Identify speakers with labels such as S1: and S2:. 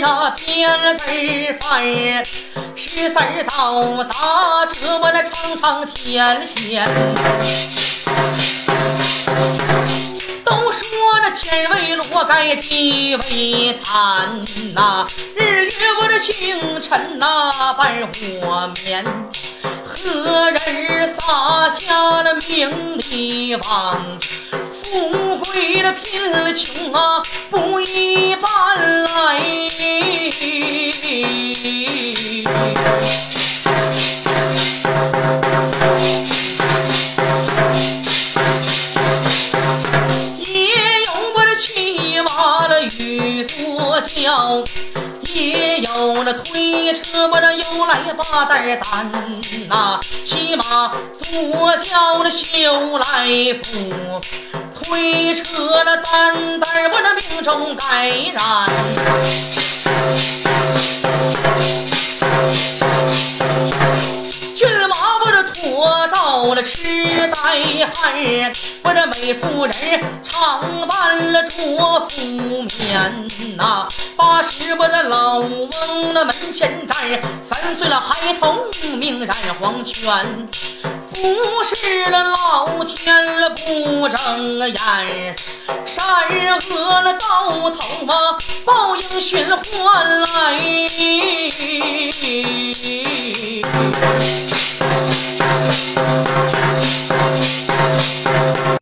S1: 三字犯，十三道打着我那长长天线。都说那天为罗盖地为坛呐，日月我这星辰呐伴我眠。何人撒下了名利网？富贵了贫穷啊不叫。也有那推车，把这又来把担担呐，骑马左脚那修来福，推车那担担我那命中该然。呆汉，我这美妇人常伴了着夫眠呐。八十我这老翁那门前站，三岁了孩童命染黄泉。不是那老天了不睁眼，善恶了到头啊报应循环来。